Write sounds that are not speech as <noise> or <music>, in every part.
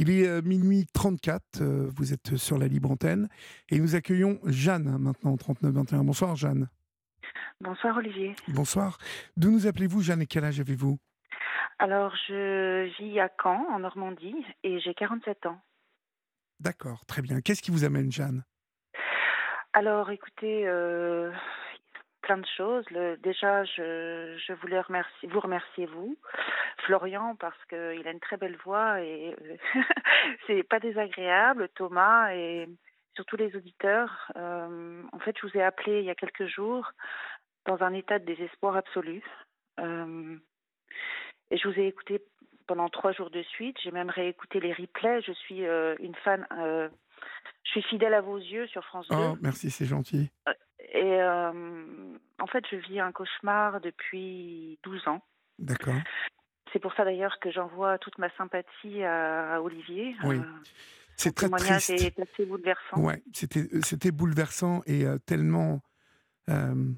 Il est euh, minuit 34, euh, vous êtes sur la libre antenne, et nous accueillons Jeanne hein, maintenant, 39-21. Bonsoir Jeanne. Bonsoir Olivier. Bonsoir. D'où nous appelez-vous Jeanne et quel âge avez-vous? Alors, je vis à Caen, en Normandie, et j'ai 47 ans. D'accord, très bien. Qu'est-ce qui vous amène Jeanne? Alors, écoutez, euh, plein de choses. Le- déjà, je, je voulais remercier, vous remercier, vous, Florian, parce qu'il a une très belle voix et euh, <laughs> c'est pas désagréable, Thomas et surtout les auditeurs. Euh, en fait, je vous ai appelé il y a quelques jours dans un état de désespoir absolu. Euh, et je vous ai écouté pendant trois jours de suite. J'ai même réécouté les replays. Je suis euh, une fan. je suis fidèle à vos yeux sur France 2. Oh, merci, c'est gentil. Et euh, en fait, je vis un cauchemar depuis 12 ans. D'accord. C'est pour ça d'ailleurs que j'envoie toute ma sympathie à, Olivier. Oui. Euh, C'est son très témoignage triste. est assez bouleversant. Ouais, c'était euh, c'était bouleversant et euh, tellement euh,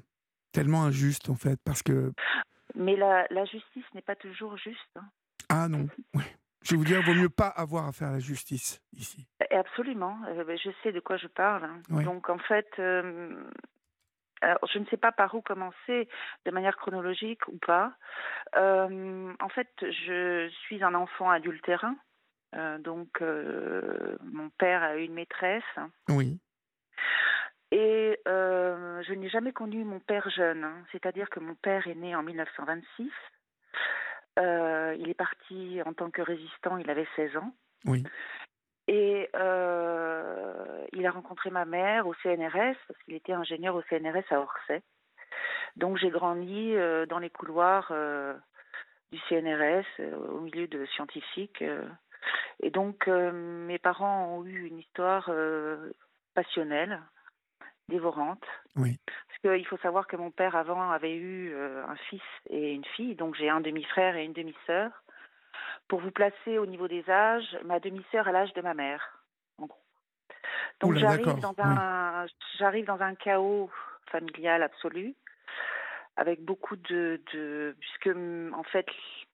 tellement injuste en fait parce que Mais la, la justice n'est pas toujours juste. hein. ah non, <laughs> ouais. je vais vous dire, vaut mieux pas avoir à faire la justice ici. Absolument. Ben, je sais de quoi je parle. hein. Oui. Donc en fait, euh, je ne sais pas par où commencer de manière chronologique ou pas. Euh, en fait, je suis un enfant adultérin. Euh, donc euh, mon père a eu une maîtresse. Oui, Et je n'ai jamais connu mon père jeune, hein. c'est-à-dire que mon père est né en 1926. Euh, il est parti en tant que résistant, il avait 16 ans. oui, Et euh, il a rencontré ma mère au CNRS, parce qu'il était ingénieur au CNRS à Orsay. Donc j'ai grandi euh, dans les couloirs euh, du CNRS, au milieu de scientifiques. et donc mes parents ont eu une histoire passionnelle, dévorante. oui, Parce qu'il faut savoir que mon père avant avait eu un fils et une fille, donc j'ai un demi-frère et une demi-sœur. Pour vous placer au niveau des âges, ma demi-sœur a l'âge de ma mère, en gros. Donc j'arrive dans un j'arrive dans un chaos familial absolu, avec beaucoup de, de puisque en fait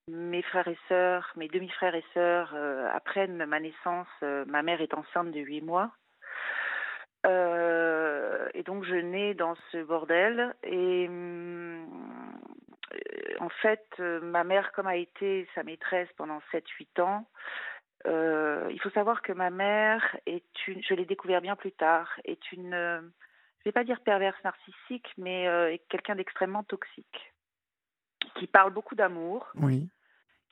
mes frères et sœurs, mes demi-frères et sœurs euh, apprennent ma naissance, euh, ma mère est enceinte de huit mois. Euh, et donc je nais dans ce bordel et hum, en fait euh, ma mère comme a été sa maîtresse pendant 7-8 ans euh, il faut savoir que ma mère est une je l'ai découvert bien plus tard est une euh, je vais pas dire perverse narcissique mais euh, est quelqu'un d'extrêmement toxique qui parle beaucoup d'amour oui.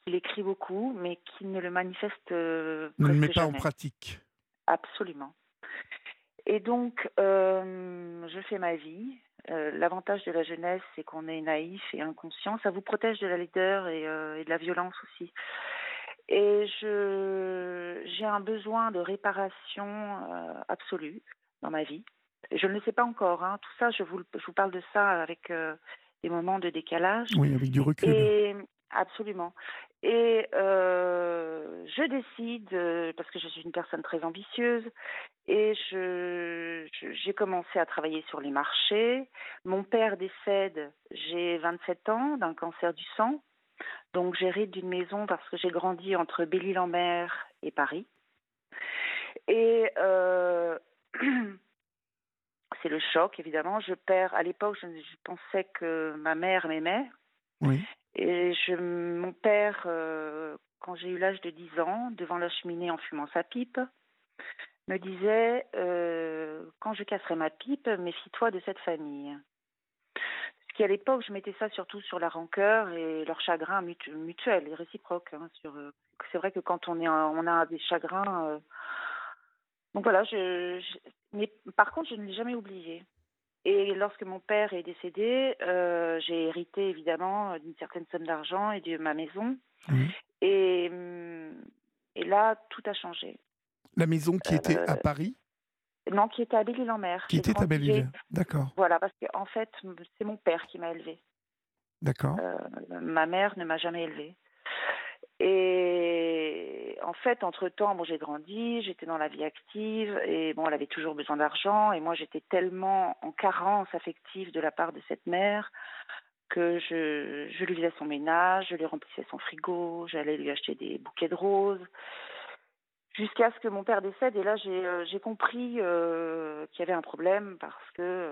qui l'écrit beaucoup mais qui ne le manifeste Ne le met pas en pratique. Absolument. Et donc, je fais ma vie. Euh, L'avantage de la jeunesse, c'est qu'on est naïf et inconscient. Ça vous protège de la laideur et, euh, et de la violence aussi. Et je j'ai un besoin de réparation euh, absolue dans ma vie. Je ne le sais pas encore. hein. Tout ça, je vous, le- je vous parle de ça avec euh, des moments de décalage. Oui, avec du recul. Et absolument. Et euh, je décide, euh, parce que je suis une personne très ambitieuse, et je, j'ai commencé à travailler sur les marchés. Mon père décède, j'ai 27 ans, d'un cancer du sang. Donc j'hérite d'une maison parce que j'ai grandi entre Belle-Île-en-Mer et Paris. Et euh, <clears throat> c'est le choc, évidemment. Je perds, à l'époque, je, je pensais que ma mère m'aimait. Oui, Et mon père, euh, quand j'ai eu l'âge de 10 ans, devant la cheminée en fumant sa pipe, me disait euh, Quand je casserai ma pipe, méfie-toi de cette famille. Parce qu'à l'époque, je mettais ça surtout sur la rancœur et leur chagrin mutu- mutuel et réciproque. hein, euh, c'est vrai que quand on, a des chagrins. donc voilà, mais par contre, je ne l'ai jamais oublié. Et lorsque mon père est décédé, euh, j'ai hérité évidemment d'une certaine somme d'argent et de ma maison. Et, hum, et là, tout a changé. La maison qui était à Euh, Paris, Non, qui était à Belle-Île-en-Mer. qui était à Belle-Île. D'accord, Voilà, parce qu'en fait, c'est mon père qui m'a élevée. d'accord. Euh, ma mère ne m'a jamais élevée. Et en fait, entre-temps, bon, j'ai grandi, j'étais dans la vie active, et bon, elle avait toujours besoin d'argent, et moi, j'étais tellement en carence affective de la part de cette mère que je, je lui faisais son ménage, je lui remplissais son frigo, j'allais lui acheter des bouquets de roses. Jusqu'à ce que mon père décède. Et là, j'ai compris qu'il y avait un problème parce que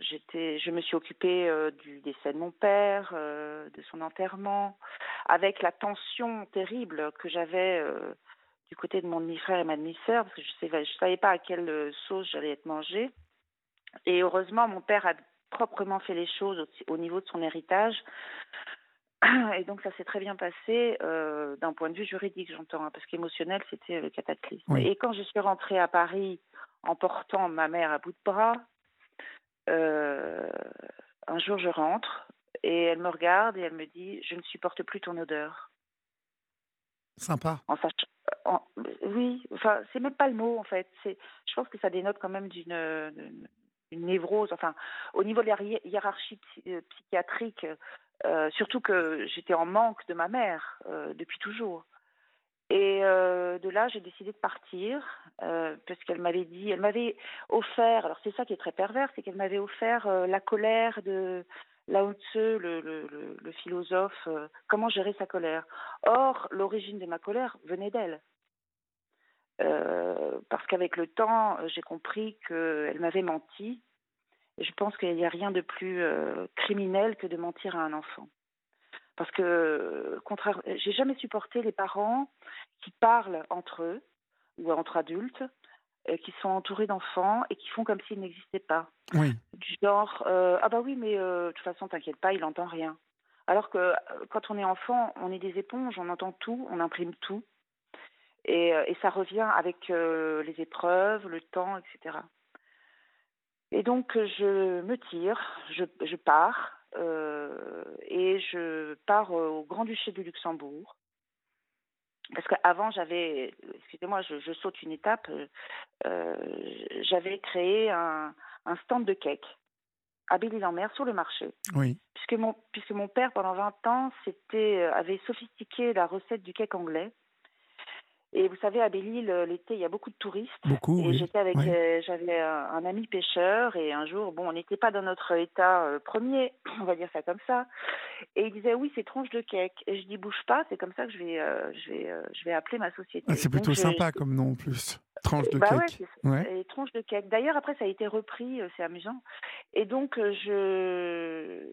j'étais, je me suis occupée du décès de mon père, de son enterrement, avec la tension terrible que j'avais du côté de mon demi-frère et ma demi-sœur, parce que je ne je savais pas à quelle sauce j'allais être mangée. Et heureusement, mon père a proprement fait les choses au, niveau de son héritage. <clears throat> Et donc ça s'est très bien passé euh, d'un point de vue juridique, j'entends, hein, parce qu'émotionnel, c'était le cataclysme. Et quand je suis rentrée à Paris en portant ma mère à bout de bras, euh, un jour je rentre et elle me regarde et elle me dit Je ne supporte plus ton odeur. Sympa. En sachant, oui, enfin, c'est même pas le mot en fait. Je pense que ça dénote quand même d'une une névrose, enfin, au niveau de la hiérarchie euh, psychiatrique, euh, surtout que j'étais en manque de ma mère euh, depuis toujours. Et de là, j'ai décidé de partir parce qu'elle m'avait dit, elle m'avait offert, alors c'est ça qui est très pervers, c'est qu'elle m'avait offert la colère de Lao Tzu, le, philosophe, comment gérer sa colère. Or, l'origine de ma colère venait d'elle. Euh, parce qu'avec le temps, j'ai compris qu'elle m'avait menti. Je pense qu'il n'y a rien de plus euh, criminel que de mentir à un enfant. Parce que, contraire, j'ai jamais supporté les parents qui parlent entre eux ou entre adultes, euh, qui sont entourés d'enfants et qui font comme s'ils n'existaient pas. Oui. Du genre, ah bah oui, mais de toute façon, t'inquiète pas, il n'entend rien. Alors que quand on est enfant, on est des éponges, on entend tout, on imprime tout. Euh, et, ça revient avec euh, les épreuves, le temps, etc. Et donc je me tire, je, pars, euh, et je pars au Grand-Duché du Luxembourg. Parce qu'avant, j'avais, excusez-moi, je, saute une étape, j'avais créé un, stand de cake à Belle-Île-en-Mer sur le marché. Oui. Puisque mon, puisque mon père, pendant 20 ans, avait sophistiqué la recette du cake anglais. Et vous savez, à Belle-Île, euh, l'été, il y a beaucoup de touristes. Beaucoup, et j'étais avec, euh, j'avais un, ami pêcheur, et un jour, bon, on n'était pas dans notre état euh, premier, <coughs> on va dire ça comme ça. Et il disait, oui, c'est tronche de cake. Et je dis, bouge pas, c'est comme ça que je vais, je vais, je vais appeler ma société. Ah, c'est plutôt sympa comme nom en plus. Tranche de bah cake. Ouais, Et tronche de cake. D'ailleurs, après, ça a été repris, c'est amusant. Et donc, je,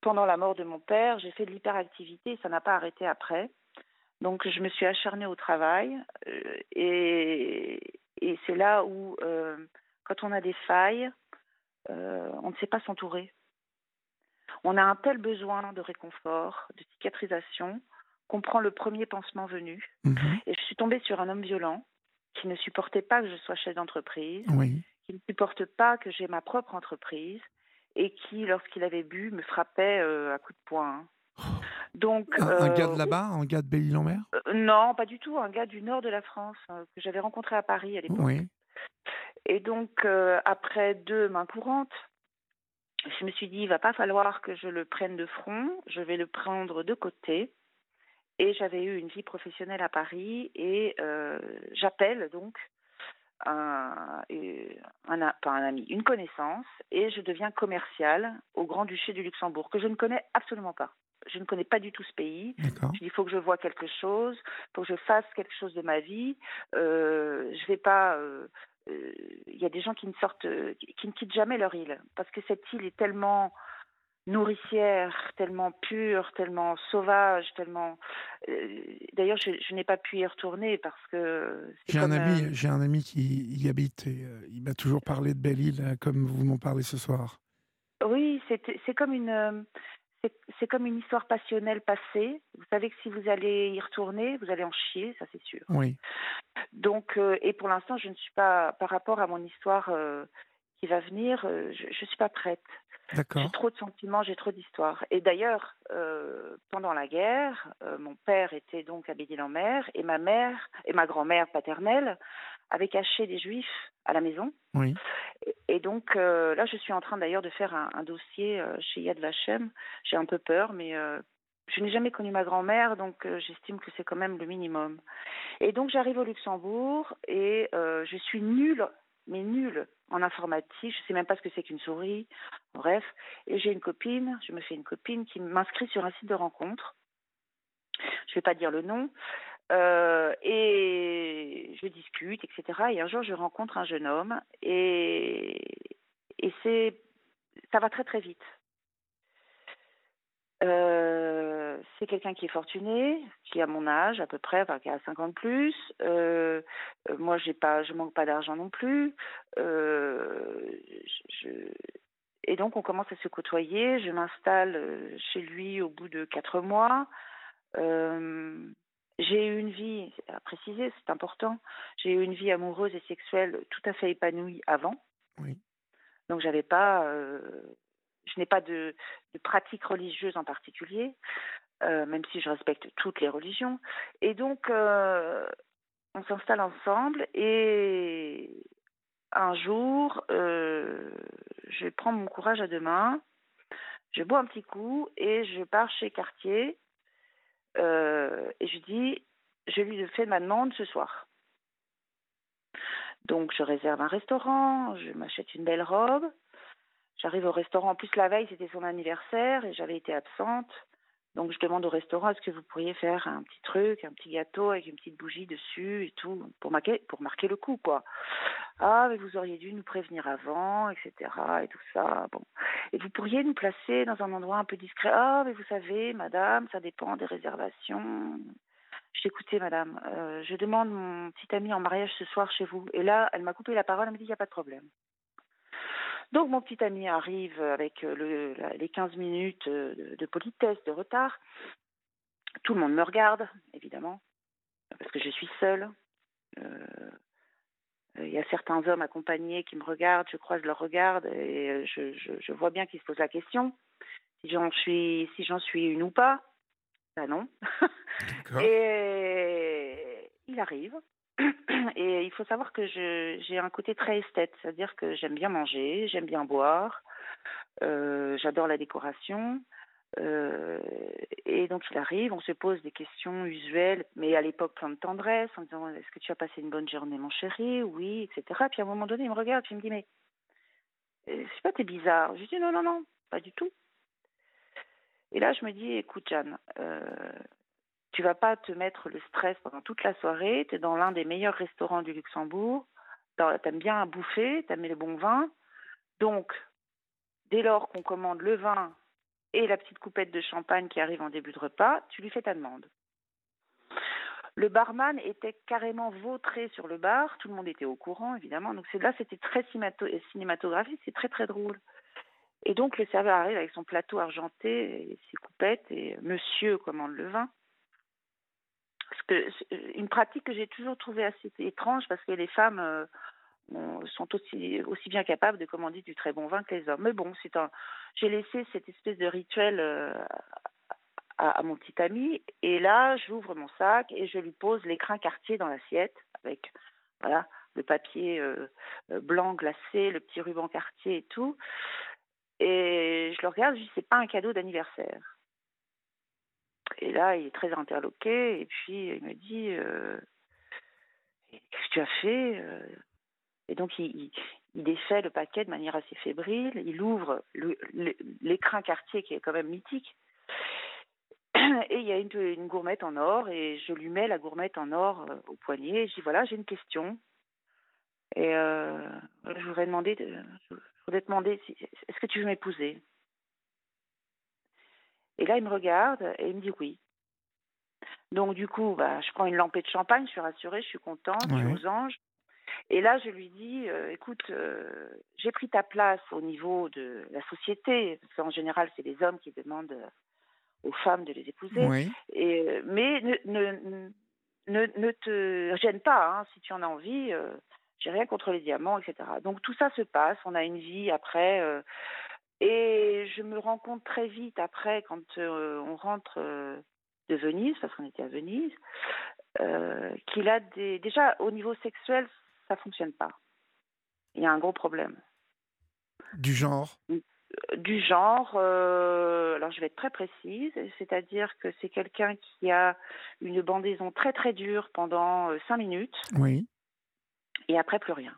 pendant la mort de mon père, j'ai fait de l'hyperactivité, ça n'a pas arrêté après. Donc je me suis acharnée au travail euh, et, et c'est là où, euh, quand on a des failles, euh, on ne sait pas s'entourer. On a un tel besoin de réconfort, de cicatrisation, qu'on prend le premier pansement venu. Mhm. Et je suis tombée sur un homme violent qui ne supportait pas que je sois chef d'entreprise, qui ne supporte pas que j'ai ma propre entreprise et qui, lorsqu'il avait bu, me frappait à coups de poing. Donc, un, gars de euh, là-bas, un gars de Belle-Île-en-Mer euh, Non, pas du tout, un gars du nord de la France euh, que j'avais rencontré à Paris à l'époque. Oui. Et donc, après deux mains courantes, je me suis dit, il va pas falloir que je le prenne de front, je vais le prendre de côté. Et j'avais eu une vie professionnelle à Paris et j'appelle donc un, un, pas un ami, une connaissance et je deviens commercial au Grand-Duché du Luxembourg que je ne connais absolument pas je ne connais pas du tout ce pays. Je dis, il faut que je vois quelque chose, il faut que je fasse quelque chose de ma vie. Euh, je vais pas. Euh, euh, il y a des gens qui ne sortent, qui ne quittent jamais leur île, parce que cette île est tellement nourricière, tellement pure, tellement sauvage, tellement. D'ailleurs, je, n'ai pas pu y retourner parce que. J'ai un ami, j'ai un ami qui y habite et il m'a toujours parlé de Belle-Île, comme vous m'en parlez ce soir. Oui, c'est comme une c'est comme une histoire passionnelle passée. Vous savez que si vous allez y retourner, vous allez en chier, ça c'est sûr. Oui. Donc, euh, et pour l'instant, je ne suis pas, par rapport à mon histoire euh, qui va venir, euh, je ne suis pas prête. D'accord. J'ai trop de sentiments, j'ai trop d'histoires. Et d'ailleurs, pendant la guerre, mon père était donc à Bédil-en-Mer et ma mère et ma grand-mère paternelle avaient caché des juifs à la maison. Oui. Et donc euh, là, je suis en train d'ailleurs de faire un, dossier euh, chez Yad Vashem. J'ai un peu peur, mais euh, je n'ai jamais connu ma grand-mère, donc j'estime que c'est quand même le minimum. Et donc j'arrive au Luxembourg et je suis nulle, mais nulle en informatique. Je ne sais même pas ce que c'est qu'une souris. Bref, et j'ai une copine, je me fais une copine qui m'inscrit sur un site de rencontre. Je ne vais pas dire le nom. Et discute, etc. Et un jour, je rencontre un jeune homme et, c'est, ça va très très vite. Euh, c'est quelqu'un qui est fortuné, qui a mon âge à peu près, qui a 50 plus. Euh, moi, j'ai pas, je manque pas d'argent non plus. Euh, je, et donc, on commence à se côtoyer. Je m'installe chez lui au bout de quatre mois. J'ai eu une vie, à préciser, c'est important. J'ai eu une vie amoureuse et sexuelle tout à fait épanouie avant. Oui. Donc, j'avais pas je n'ai pas de, pratique religieuse en particulier, euh, même si je respecte toutes les religions. Et donc, euh, on s'installe ensemble et un jour, euh, je prends mon courage à deux mains, je bois un petit coup et je pars chez Cartier et je dis, je lui fais ma demande ce soir. Donc, je réserve un restaurant, je m'achète une belle robe. J'arrive au restaurant. En plus, la veille, c'était son anniversaire et j'avais été absente. Donc, je demande au restaurant est-ce que vous pourriez faire un petit truc, un petit gâteau avec une petite bougie dessus et tout, pour marquer, le coup, quoi. Ah, mais vous auriez dû nous prévenir avant, etc. et tout ça. Bon. Et vous pourriez nous placer dans un endroit un peu discret. Ah, mais vous savez, madame, ça dépend des réservations. Je écoutez, madame, euh, je demande mon petit ami en mariage ce soir chez vous. Et là, elle m'a coupé la parole, elle m'a dit il n'y a pas de problème. Donc mon petit ami arrive avec euh, le, les 15 minutes euh, de, politesse, de retard. Tout le monde me regarde, évidemment, parce que je suis seule. Euh, il y a certains hommes accompagnés qui me regardent, je croise leur regard et je, je, vois bien qu'ils se posent la question si j'en suis, si j'en suis une ou pas. Ben non. et il arrive, <clears throat> Et il faut savoir que j'ai un côté très esthète, c'est-à-dire que j'aime bien manger, j'aime bien boire, euh, j'adore la décoration. Euh, et donc il arrive, on se pose des questions usuelles, mais à l'époque plein de tendresse, en disant est-ce que tu as passé une bonne journée mon chéri? Oui, etc. Puis à un moment donné, il me regarde, puis il me dit mais euh, c'est pas, t'es bizarre. Je dis non, non, non, pas du tout. Et là, je me dis écoute, Jeanne, tu vas pas te mettre le stress pendant toute la soirée. Tu es dans l'un des meilleurs restaurants du Luxembourg. Tu aimes bien bouffer, tu aimes les bons vins. Donc, dès lors qu'on commande le vin et la petite coupette de champagne qui arrive en début de repas, tu lui fais ta demande. Le barman était carrément vautré sur le bar, tout le monde était au courant évidemment. Donc là, c'était très cinématographique, c'est très très drôle. Et donc le serveur arrive avec son plateau argenté et ses coupettes et Monsieur commande le vin une pratique que j'ai toujours trouvée assez étrange parce que les femmes euh, sont aussi, aussi bien capables de commander du très bon vin que les hommes. Mais bon, c'est un, j'ai laissé cette espèce de rituel euh, à, mon petit ami et là, j'ouvre mon sac et je lui pose l'écrin quartier dans l'assiette avec voilà le papier euh, blanc glacé, le petit ruban quartier et tout. Et je le regarde, je dis c'est pas un cadeau d'anniversaire. Et là, il est très interloqué. Et puis, il me dit euh, Qu'est-ce que tu as fait euh? Et donc, il, défait le paquet de manière assez fébrile. Il ouvre l'écrin quartier qui est quand même mythique. Et il y a une, gourmette en or. Et je lui mets la gourmette en or euh, au poignet. Et je dis Voilà, j'ai une question. Et je voudrais demander, je voudrais demander est-ce que tu veux m'épouser? Et là, il me regarde et il me dit oui. Donc, du coup, bah, je prends une lampée de champagne, je suis rassurée, je suis contente, je suis aux anges. Et là, je lui dis, euh, écoute, euh, j'ai pris ta place au niveau de la société, parce qu'en général, c'est les hommes qui demandent aux femmes de les épouser. Et, euh, mais ne, ne, ne, te gêne pas, hein, si tu en as envie, j'ai rien contre les diamants, etc. Donc tout ça se passe, on a une vie après et je me rends compte très vite après, quand euh, on rentre euh, de Venise, parce qu'on était à Venise, euh, qu'il a des. Déjà, au niveau sexuel, ça fonctionne pas. Il y a un gros problème. Du genre? Du genre, alors je vais être très précise, c'est-à-dire que c'est quelqu'un qui a une bandaison très très dure pendant cinq minutes. Oui. Et après, plus rien.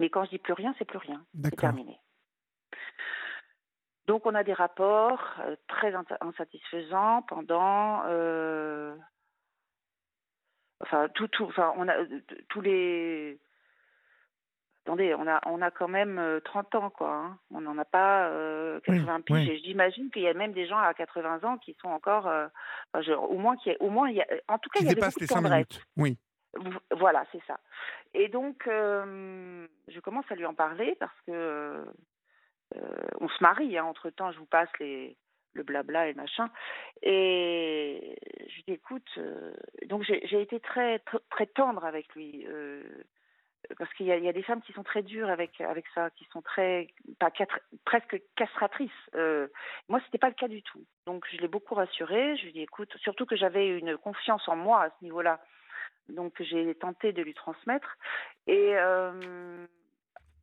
Mais quand je dis plus rien, c'est plus rien. C'est terminé. Donc on a des rapports euh, très insatisfaisants pendant euh, enfin, tout, tout, enfin, on a tous les. Attendez, on a, on a quand même 30 ans, quoi. Hein. On n'en a pas 80 piges. Et j'imagine qu'il y a même des gens à 80 ans qui sont encore, au moins, qui, au moins, il y a, en tout cas, il y a beaucoup de tendresse. Oui. Voilà, c'est ça. Et donc, je commence à lui en parler parce que on se marie. Hein. Entre temps, je vous passe le blabla et machin. Et je dis, écoute, euh, donc j'ai été très, très tendre avec lui. Euh, parce qu'il y, a des femmes qui sont très dures avec, ça, qui sont très, presque castratrices. Euh, moi, c'était pas le cas du tout. Donc, je l'ai beaucoup rassuré. Je lui ai écoute, surtout que j'avais une confiance en moi à ce niveau-là. Donc, j'ai tenté de lui transmettre. Et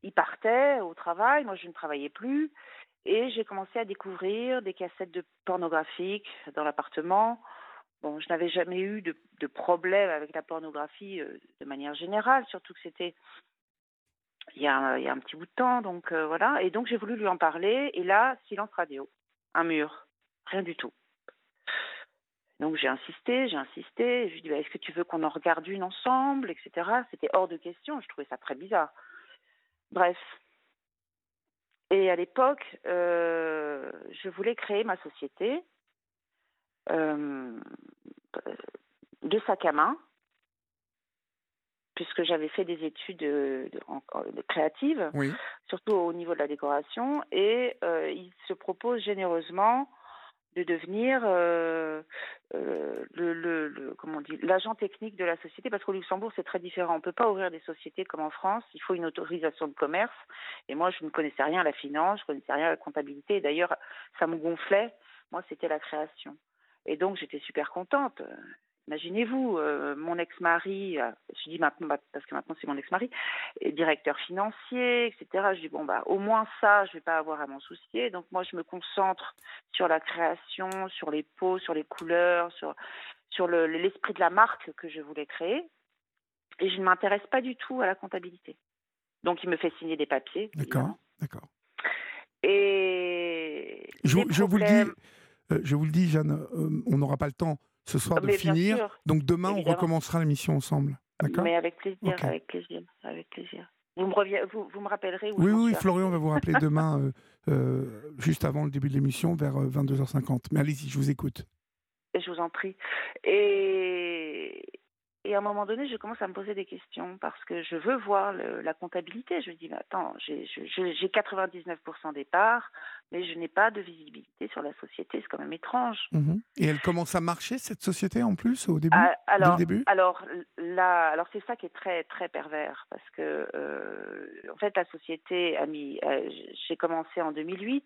il partait au travail. Moi, je ne travaillais plus. Et j'ai commencé à découvrir des cassettes de pornographiques dans l'appartement. Bon, je n'avais jamais eu de, problème avec la pornographie euh, de manière générale, surtout que c'était il y, a, il y a un petit bout de temps, donc euh, voilà. Et donc j'ai voulu lui en parler, et là, silence radio, un mur, rien du tout. Donc j'ai insisté, j'ai insisté, je lui ai dit, bah, est-ce que tu veux qu'on en regarde une ensemble, etc. C'était hors de question, je trouvais ça très bizarre. Bref, et à l'époque, euh, je voulais créer ma société euh, de sac à main, puisque j'avais fait des études de, créatives, surtout au niveau de la décoration, et euh, il se propose généreusement de devenir euh, euh, le, l'agent technique de la société parce qu'au Luxembourg c'est très différent. On peut pas ouvrir des sociétés comme en France. Il faut une autorisation de commerce. Et moi je ne connaissais rien à la finance, je connaissais rien à la comptabilité. D'ailleurs ça me gonflait. Moi c'était la création. Et donc j'étais super contente. Imaginez-vous, euh, mon ex-mari, euh, je dis maintenant bah, parce que maintenant c'est mon ex-mari, directeur financier, etc. Je dis bon bah au moins ça, je vais pas avoir à m'en soucier. Donc moi je me concentre sur la création, sur les peaux, sur les couleurs, sur sur l'esprit de la marque que je voulais créer, et je ne m'intéresse pas du tout à la comptabilité. Donc il me fait signer des papiers. D'accord, d'accord. Et je, je vous le dis, euh, je vous le dis, Jeanne, on n'aura pas le temps ce soir de finir. Donc demain, on recommencera l'émission ensemble. D'accord Mais avec plaisir, avec plaisir, avec plaisir. Vous me, vous, vous me rappellerez Oui, oui, Florian va vous rappeler <laughs> demain, euh, euh, juste avant le début de l'émission, vers 22h50. Euh, Mais allez-y, je vous écoute. Je vous en prie. Et, et à un moment donné, je commence à me poser des questions parce que je veux voir la comptabilité. Je me dis, mais attends, j'ai 99% des parts, mais je n'ai pas de visibilité sur la société. C'est quand même étrange. Mhm. Et elle commence à marcher, cette société, en plus, au début ah, alors, début? Alors, là, alors c'est ça qui est très, très pervers parce que, euh, en fait, la société a mis. Euh, j'ai commencé en 2008.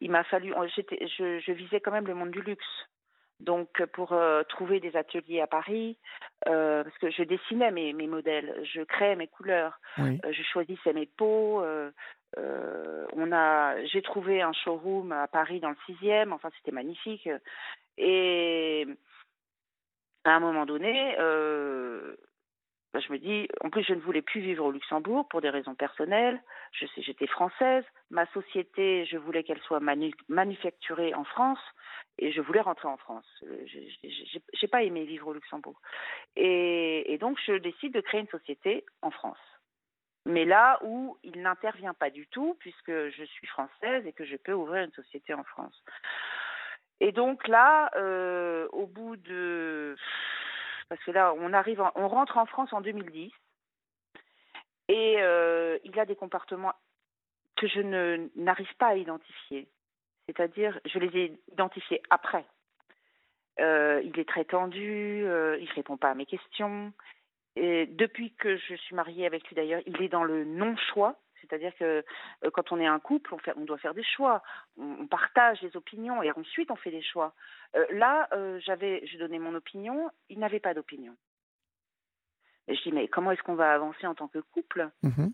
Il m'a fallu. Je, je visais quand même le monde du luxe. Donc pour euh, trouver des ateliers à Paris, euh, parce que je dessinais mes, mes modèles, je créais mes couleurs, euh, je choisissais mes peaux. on a, j'ai trouvé un showroom à Paris dans le sixième. Enfin, c'était magnifique. Et à un moment donné, je me dis, en plus, je ne voulais plus vivre au Luxembourg pour des raisons personnelles. J'étais française. Ma société, je voulais qu'elle soit manufacturée en France et je voulais rentrer en France. Euh, je n'ai pas aimé vivre au Luxembourg. Et, donc, je décide de créer une société en France. Mais là où il n'intervient pas du tout, puisque je suis française et que je peux ouvrir une société en France. Et donc là, euh, au bout de parce que là, on arrive, on rentre en France en 2010, et euh, il a des comportements que je n'arrive pas à identifier. C'est-à-dire, je les ai identifiés après. Euh, il est très tendu, euh, il répond pas à mes questions. Et depuis que je suis mariée avec lui d'ailleurs, il est dans le non-choix. C'est-à-dire que euh, quand on est un couple, on, fait, on doit faire des choix, on, partage les opinions et ensuite on fait des choix. Euh, là, euh, j'avais, je donnais mon opinion, il n'avait pas d'opinion. Et je dis mais comment est-ce qu'on va avancer en tant que couple mhm.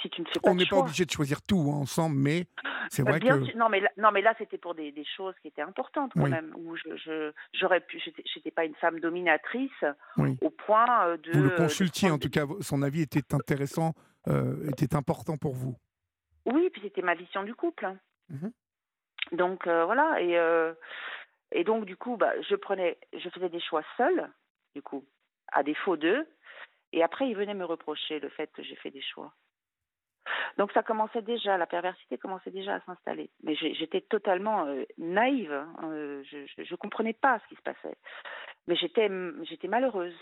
si tu ne fais pas On n'est pas obligé de choisir tout hein, ensemble, mais c'est vrai que non mais là, non mais là c'était pour des, des, choses qui étaient importantes quand même où je j'aurais pu j'étais pas une femme dominatrice au point de vous le consultiez en tout cas son avis était intéressant euh, était important pour vous? Oui, puis c'était ma vision du couple. Mhm. Donc euh, voilà, et, euh, et donc du coup, bah, je prenais, je faisais des choix seuls, du coup. à défaut d'eux. Et après, ils venaient me reprocher le fait que j'ai fait des choix. Donc ça commençait déjà, la perversité commençait déjà à s'installer. Mais j'étais totalement euh, naïve, hein, euh, je ne comprenais pas ce qui se passait. Mais j'étais malheureuse.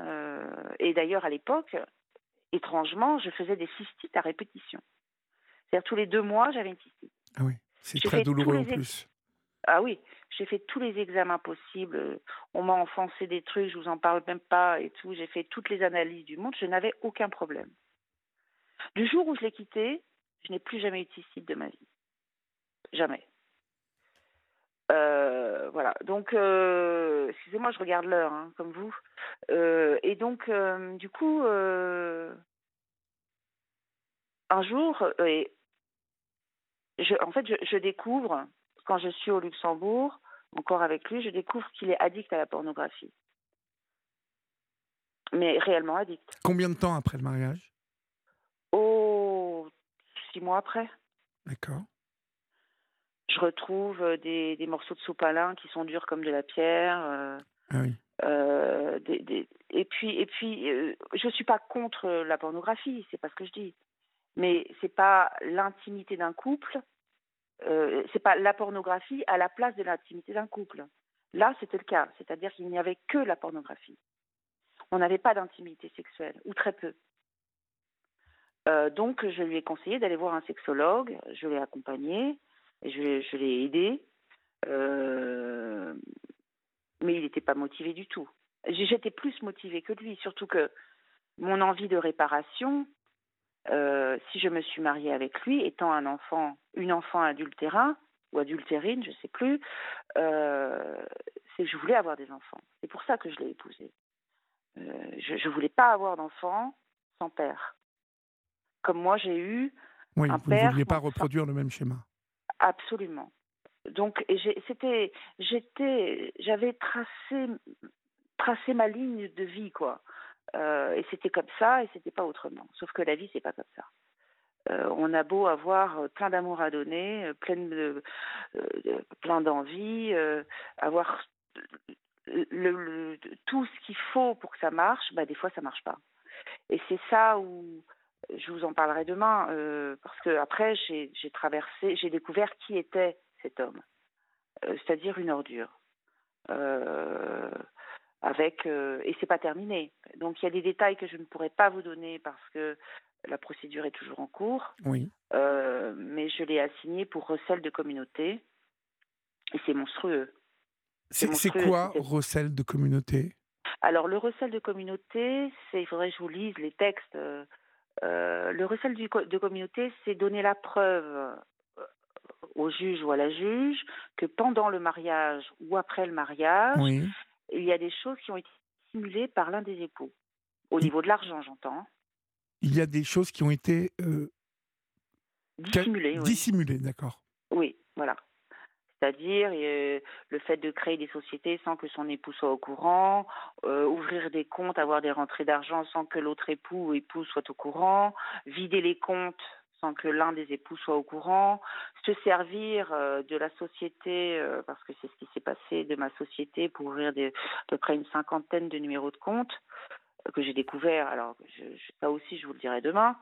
Euh, et d'ailleurs, à l'époque, étrangement, je faisais des cystites à répétition. C'est-à-dire tous les deux mois, j'avais une cystite. Ah oui, c'est très douloureux en plus. Ah oui, j'ai fait tous les examens possibles. On m'a enfoncé des trucs, je vous en parle même pas et tout. J'ai fait toutes les analyses du monde, je n'avais aucun problème. Du jour où je l'ai quitté, je n'ai plus jamais eu de cystite de ma vie. Jamais. Euh, voilà. Donc, euh, excusez-moi, je regarde l'heure, hein, comme vous. Euh, et donc, du coup, un jour, et je, en fait, je, découvre, quand je suis au Luxembourg, encore avec lui, je découvre qu'il est addict à la pornographie. Mais réellement addict. Combien de temps après le mariage? Oh, six mois après. D'accord. Je retrouve euh, des, des, morceaux de sopalin qui sont durs comme de la pierre. Euh, ah oui. Euh, des, des, et puis, et puis je ne suis pas contre la pornographie, c'est pas ce que je dis. Mais c'est pas l'intimité d'un couple, c'est pas la pornographie à la place de l'intimité d'un couple. Là, c'était le cas, c'est-à-dire qu'il n'y avait que la pornographie. On n'avait pas d'intimité sexuelle, ou très peu. Euh, donc, je lui ai conseillé d'aller voir un sexologue. Je l'ai accompagné, et je, l'ai aidé. Euh, mais il n'était pas motivé du tout. J'étais plus motivée que lui, surtout que mon envie de réparation, euh, si je me suis mariée avec lui, étant un enfant, une enfant adultérin ou adultérine, je ne sais plus, c'est que je voulais avoir des enfants. C'est pour ça que je l'ai épousé. je ne voulais pas avoir d'enfants sans père comme moi j'ai eu oui, un vous ne vouliez pas reproduire le même schéma. Absolument. Donc c'était, j'étais, j'avais tracé, tracé ma ligne de vie quoi. Euh, et c'était comme ça et c'était pas autrement. Sauf que la vie c'est pas comme ça. Euh, on a beau avoir plein d'amour à donner, plein de, plein d'envie, avoir tout ce qu'il faut pour que ça marche, bah des fois ça marche pas. Et c'est ça où je vous en parlerai demain, euh, parce que après j'ai traversé, j'ai découvert qui était cet homme, euh, c'est-à-dire une ordure. Euh, avec et c'est pas terminé. Donc il y a des détails que je ne pourrais pas vous donner parce que la procédure est toujours en cours. Oui. mais je l'ai assigné pour recel de communauté et c'est monstrueux. C'est quoi recel de communauté? Alors le recel de communauté, c'est il faudrait que je vous lise les textes. Euh, le recel de communauté, c'est donner la preuve euh, au juge ou à la juge que pendant le mariage ou après le mariage, il y a des choses qui ont été simulées par l'un des époux. Au niveau de l'argent, j'entends. Il y a des choses qui ont été euh, dissimulées. Dissimulées, d'accord. Oui, voilà c'est-à-dire euh, le fait de créer des sociétés sans que son époux soit au courant, euh, ouvrir des comptes, avoir des rentrées d'argent sans que l'autre époux ou épouse soit au courant, vider les comptes sans que l'un des époux soit au courant, se servir euh, de la société, parce que c'est ce qui s'est passé de ma société pour ouvrir à peu près une cinquantaine de numéros de compte que j'ai découvert, alors ça aussi je vous le dirai demain,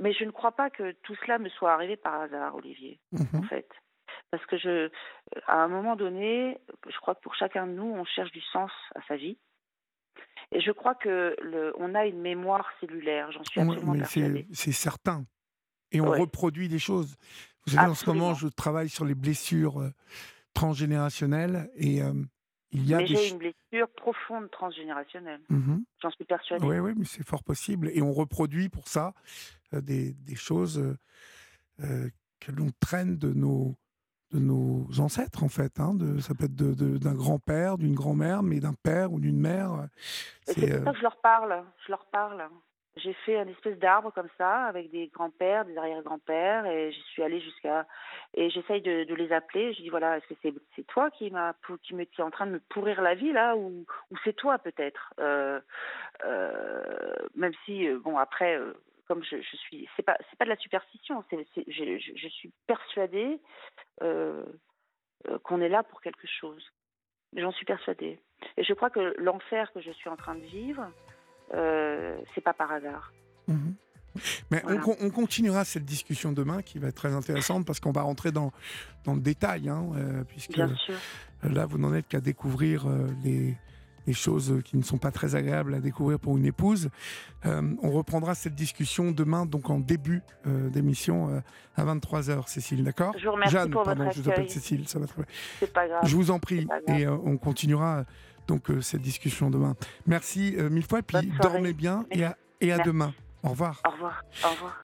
mais je ne crois pas que tout cela me soit arrivé par hasard, Olivier, en mhm. fait. Parce que je, à un moment donné, je crois que pour chacun de nous, on cherche du sens à sa vie. Et je crois que le, on a une mémoire cellulaire, j'en suis absolument persuadée. C'est certain. Et on reproduit des choses. Vous savez, en ce moment, je travaille sur les blessures euh, transgénérationnelles et euh, mais j'ai une blessure profonde transgénérationnelle. Mmh J'en suis persuadée. Oui, oui, mais c'est fort possible. Et on reproduit pour ça des, des, choses euh, euh, que l'on traîne de nos, de nos ancêtres, en fait. Hein, de, ça peut être d'un de, grand-père, d'une grand-mère, mais d'un père ou d'une mère. C'est pour ça que je leur parle. Je leur parle. J'ai fait une espèce d'arbre comme ça, avec des grands-pères, des arrière-grands-pères, et j'y suis allée jusqu'à. Et j'essaye de, de, les appeler. Je dis voilà, est-ce que c'est c'est toi qui qui me qui est en train de me pourrir la vie là, ou, ou c'est toi peut-être euh, euh, Même si euh, bon après, euh, comme je, je suis, c'est pas c'est pas de la superstition. C'est, je, suis persuadée euh, qu'on est là pour quelque chose. J'en suis persuadée. Et je crois que l'enfer que je suis en train de vivre, euh, c'est pas par hasard. Mhm. Mais on, continuera cette discussion demain qui va être très intéressante parce qu'on va rentrer dans, dans le détail, hein, euh, puisque là, vous n'en êtes qu'à découvrir les, des choses qui ne sont pas très agréables à découvrir pour une épouse. Euh, on reprendra cette discussion demain, donc en début euh, d'émission euh, à 23h, Cécile, d'accord? Je vous remercie Jeanne, pour pardon, votre je vous appelle Cécile, ça va très bien. C'est pas grave. Je vous en prie, et on continuera donc cette discussion demain. Merci mille fois, et puis dormez bien, et à, et à demain. Au revoir. Au revoir. Au revoir.